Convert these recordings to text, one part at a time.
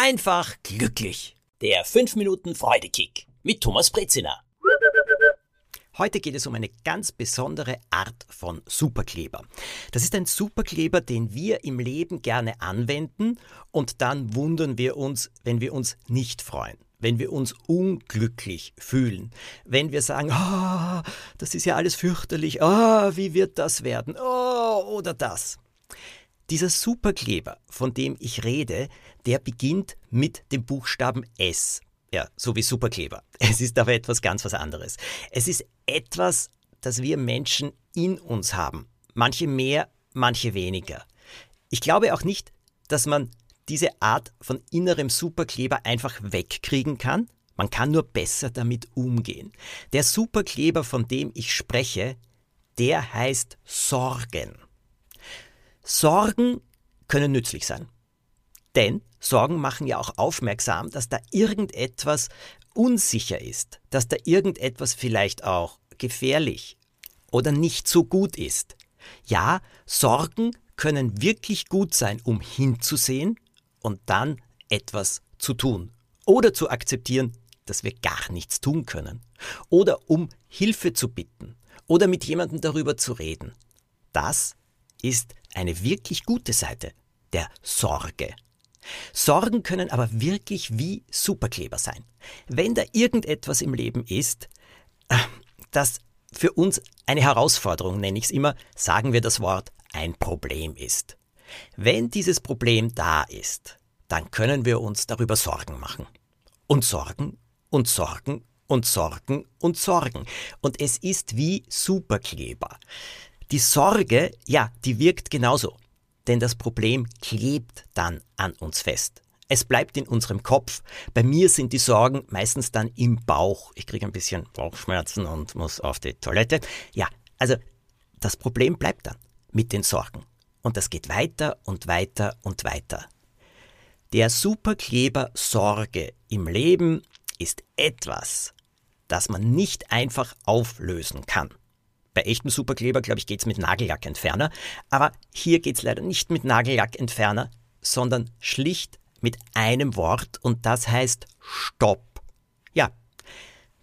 einfach glücklich. Der 5 Minuten Freudekick mit Thomas Brezina. Heute geht es um eine ganz besondere Art von Superkleber. Das ist ein Superkleber, den wir im Leben gerne anwenden und dann wundern wir uns, wenn wir uns nicht freuen wenn wir uns unglücklich fühlen, wenn wir sagen, oh, das ist ja alles fürchterlich, oh, wie wird das werden, oh, oder das. Dieser Superkleber, von dem ich rede, der beginnt mit dem Buchstaben S. Ja, so wie Superkleber. Es ist aber etwas ganz was anderes. Es ist etwas, das wir Menschen in uns haben. Manche mehr, manche weniger. Ich glaube auch nicht, dass man diese Art von innerem Superkleber einfach wegkriegen kann. Man kann nur besser damit umgehen. Der Superkleber, von dem ich spreche, der heißt Sorgen. Sorgen können nützlich sein. Denn Sorgen machen ja auch aufmerksam, dass da irgendetwas unsicher ist, dass da irgendetwas vielleicht auch gefährlich oder nicht so gut ist. Ja, Sorgen können wirklich gut sein, um hinzusehen und dann etwas zu tun oder zu akzeptieren, dass wir gar nichts tun können oder um Hilfe zu bitten oder mit jemandem darüber zu reden. Das ist eine wirklich gute Seite der Sorge. Sorgen können aber wirklich wie Superkleber sein. Wenn da irgendetwas im Leben ist, äh, das für uns eine Herausforderung, nenne ich es immer, sagen wir das Wort ein Problem ist. Wenn dieses Problem da ist, dann können wir uns darüber Sorgen machen. Und Sorgen und Sorgen und Sorgen und Sorgen. Und es ist wie Superkleber. Die Sorge, ja, die wirkt genauso. Denn das Problem klebt dann an uns fest. Es bleibt in unserem Kopf. Bei mir sind die Sorgen meistens dann im Bauch. Ich kriege ein bisschen Bauchschmerzen und muss auf die Toilette. Ja, also das Problem bleibt dann mit den Sorgen. Und das geht weiter und weiter und weiter. Der Superkleber Sorge im Leben ist etwas, das man nicht einfach auflösen kann. Bei echtem Superkleber, glaube ich, geht es mit Nagellackentferner. Aber hier geht es leider nicht mit Nagellackentferner, sondern schlicht mit einem Wort und das heißt Stopp. Ja,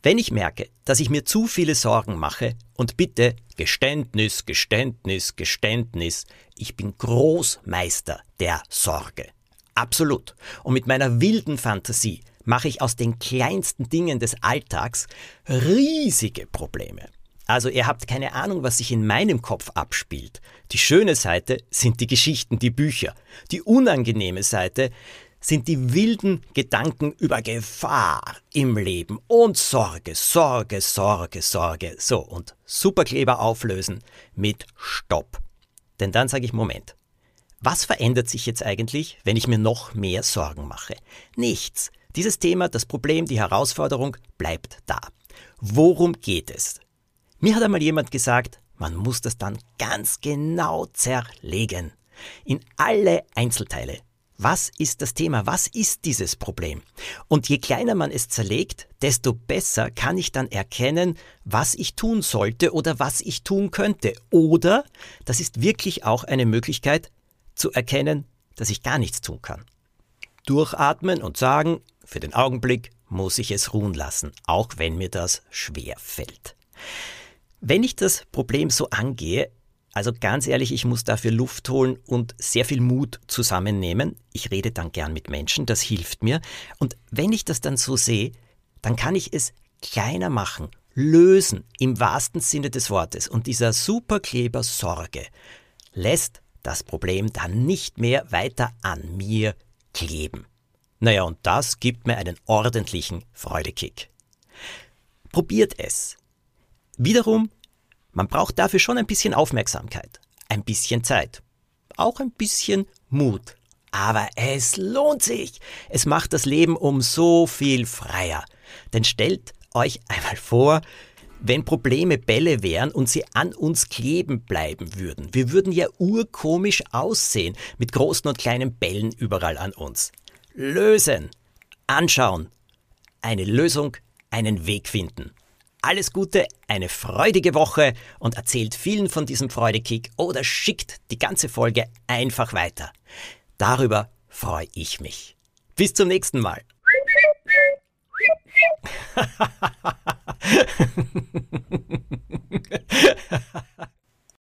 wenn ich merke, dass ich mir zu viele Sorgen mache und bitte Geständnis, Geständnis, Geständnis, ich bin Großmeister der Sorge. Absolut. Und mit meiner wilden Fantasie mache ich aus den kleinsten Dingen des Alltags riesige Probleme. Also ihr habt keine Ahnung, was sich in meinem Kopf abspielt. Die schöne Seite sind die Geschichten, die Bücher. Die unangenehme Seite sind die wilden Gedanken über Gefahr im Leben und Sorge, Sorge, Sorge, Sorge. So, und Superkleber auflösen mit Stopp. Denn dann sage ich, Moment, was verändert sich jetzt eigentlich, wenn ich mir noch mehr Sorgen mache? Nichts. Dieses Thema, das Problem, die Herausforderung bleibt da. Worum geht es? Mir hat einmal jemand gesagt, man muss das dann ganz genau zerlegen. In alle Einzelteile. Was ist das Thema? Was ist dieses Problem? Und je kleiner man es zerlegt, desto besser kann ich dann erkennen, was ich tun sollte oder was ich tun könnte. Oder, das ist wirklich auch eine Möglichkeit, zu erkennen, dass ich gar nichts tun kann. Durchatmen und sagen, für den Augenblick muss ich es ruhen lassen, auch wenn mir das schwer fällt. Wenn ich das Problem so angehe, also ganz ehrlich, ich muss dafür Luft holen und sehr viel Mut zusammennehmen. Ich rede dann gern mit Menschen, das hilft mir. Und wenn ich das dann so sehe, dann kann ich es kleiner machen, lösen im wahrsten Sinne des Wortes. Und dieser Superkleber Sorge lässt das Problem dann nicht mehr weiter an mir kleben. Naja, und das gibt mir einen ordentlichen Freudekick. Probiert es. Wiederum, man braucht dafür schon ein bisschen Aufmerksamkeit, ein bisschen Zeit, auch ein bisschen Mut. Aber es lohnt sich. Es macht das Leben um so viel freier. Denn stellt euch einmal vor, wenn Probleme Bälle wären und sie an uns kleben bleiben würden. Wir würden ja urkomisch aussehen mit großen und kleinen Bällen überall an uns. Lösen. Anschauen. Eine Lösung, einen Weg finden. Alles Gute, eine freudige Woche und erzählt vielen von diesem Freudekick oder schickt die ganze Folge einfach weiter. Darüber freue ich mich. Bis zum nächsten Mal.